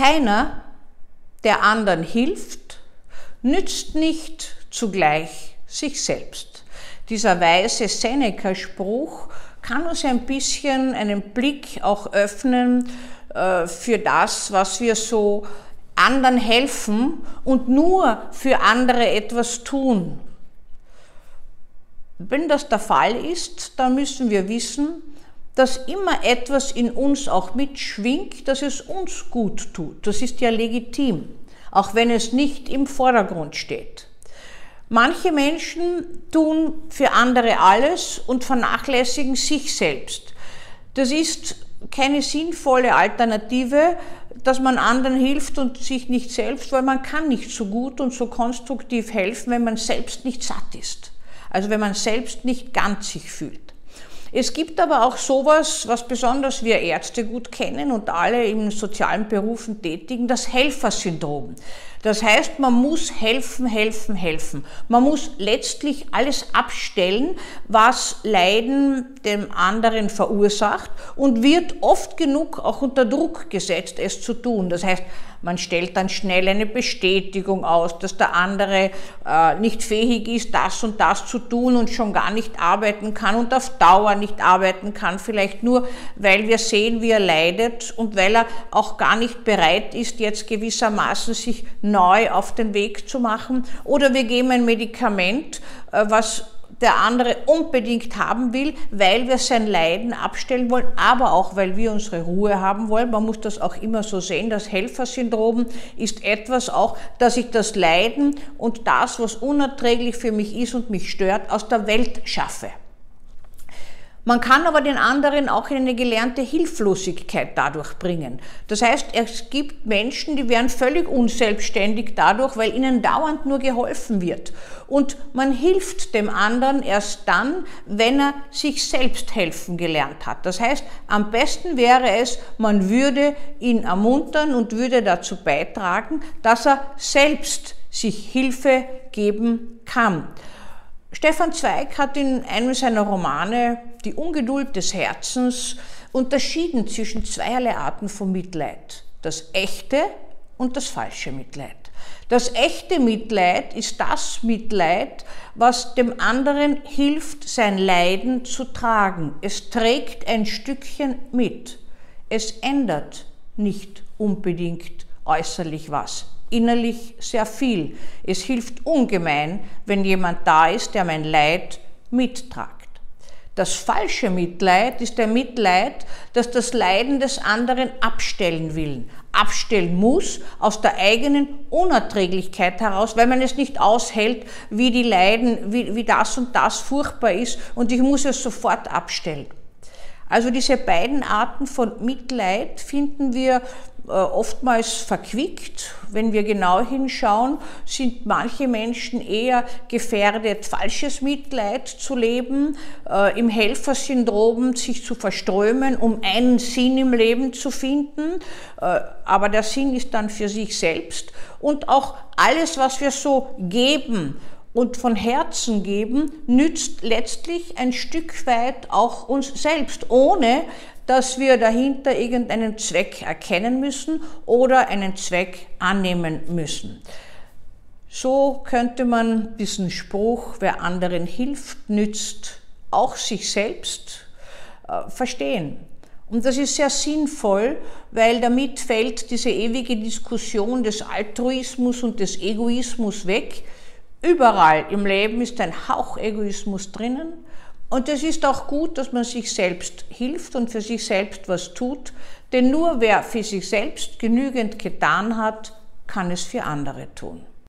Keiner, der anderen hilft, nützt nicht zugleich sich selbst. Dieser weise Seneca-Spruch kann uns ein bisschen einen Blick auch öffnen äh, für das, was wir so anderen helfen und nur für andere etwas tun. Wenn das der Fall ist, dann müssen wir wissen, dass immer etwas in uns auch mitschwingt, dass es uns gut tut. Das ist ja legitim, auch wenn es nicht im Vordergrund steht. Manche Menschen tun für andere alles und vernachlässigen sich selbst. Das ist keine sinnvolle Alternative, dass man anderen hilft und sich nicht selbst, weil man kann nicht so gut und so konstruktiv helfen, wenn man selbst nicht satt ist. Also wenn man selbst nicht ganz sich fühlt. Es gibt aber auch sowas, was besonders wir Ärzte gut kennen und alle in sozialen Berufen tätigen, das Helfersyndrom. Das heißt, man muss helfen, helfen, helfen. Man muss letztlich alles abstellen, was Leiden dem anderen verursacht und wird oft genug auch unter Druck gesetzt, es zu tun. Das heißt, man stellt dann schnell eine Bestätigung aus, dass der andere äh, nicht fähig ist, das und das zu tun und schon gar nicht arbeiten kann und auf Dauer nicht arbeiten kann, vielleicht nur, weil wir sehen, wie er leidet und weil er auch gar nicht bereit ist, jetzt gewissermaßen sich neu auf den Weg zu machen. Oder wir geben ein Medikament, äh, was der andere unbedingt haben will, weil wir sein Leiden abstellen wollen, aber auch weil wir unsere Ruhe haben wollen. Man muss das auch immer so sehen. Das Helfersyndrom ist etwas auch, dass ich das Leiden und das, was unerträglich für mich ist und mich stört, aus der Welt schaffe. Man kann aber den anderen auch in eine gelernte Hilflosigkeit dadurch bringen. Das heißt, es gibt Menschen, die werden völlig unselbstständig dadurch, weil ihnen dauernd nur geholfen wird. Und man hilft dem anderen erst dann, wenn er sich selbst helfen gelernt hat. Das heißt, am besten wäre es, man würde ihn ermuntern und würde dazu beitragen, dass er selbst sich Hilfe geben kann. Stefan Zweig hat in einem seiner Romane Die Ungeduld des Herzens unterschieden zwischen zweierlei Arten von Mitleid. Das echte und das falsche Mitleid. Das echte Mitleid ist das Mitleid, was dem anderen hilft, sein Leiden zu tragen. Es trägt ein Stückchen mit. Es ändert nicht unbedingt äußerlich was innerlich sehr viel. Es hilft ungemein, wenn jemand da ist, der mein Leid mittragt. Das falsche Mitleid ist der Mitleid, das das Leiden des anderen abstellen will, abstellen muss aus der eigenen Unerträglichkeit heraus, weil man es nicht aushält, wie die Leiden, wie, wie das und das furchtbar ist und ich muss es sofort abstellen. Also diese beiden Arten von Mitleid finden wir äh, oftmals verquickt. Wenn wir genau hinschauen, sind manche Menschen eher gefährdet, falsches Mitleid zu leben, äh, im Helfersyndrom sich zu verströmen, um einen Sinn im Leben zu finden. Äh, aber der Sinn ist dann für sich selbst. Und auch alles, was wir so geben, und von Herzen geben, nützt letztlich ein Stück weit auch uns selbst, ohne dass wir dahinter irgendeinen Zweck erkennen müssen oder einen Zweck annehmen müssen. So könnte man diesen Spruch, wer anderen hilft, nützt auch sich selbst, äh, verstehen. Und das ist sehr sinnvoll, weil damit fällt diese ewige Diskussion des Altruismus und des Egoismus weg. Überall im Leben ist ein Hauch Egoismus drinnen und es ist auch gut, dass man sich selbst hilft und für sich selbst was tut, denn nur wer für sich selbst genügend getan hat, kann es für andere tun.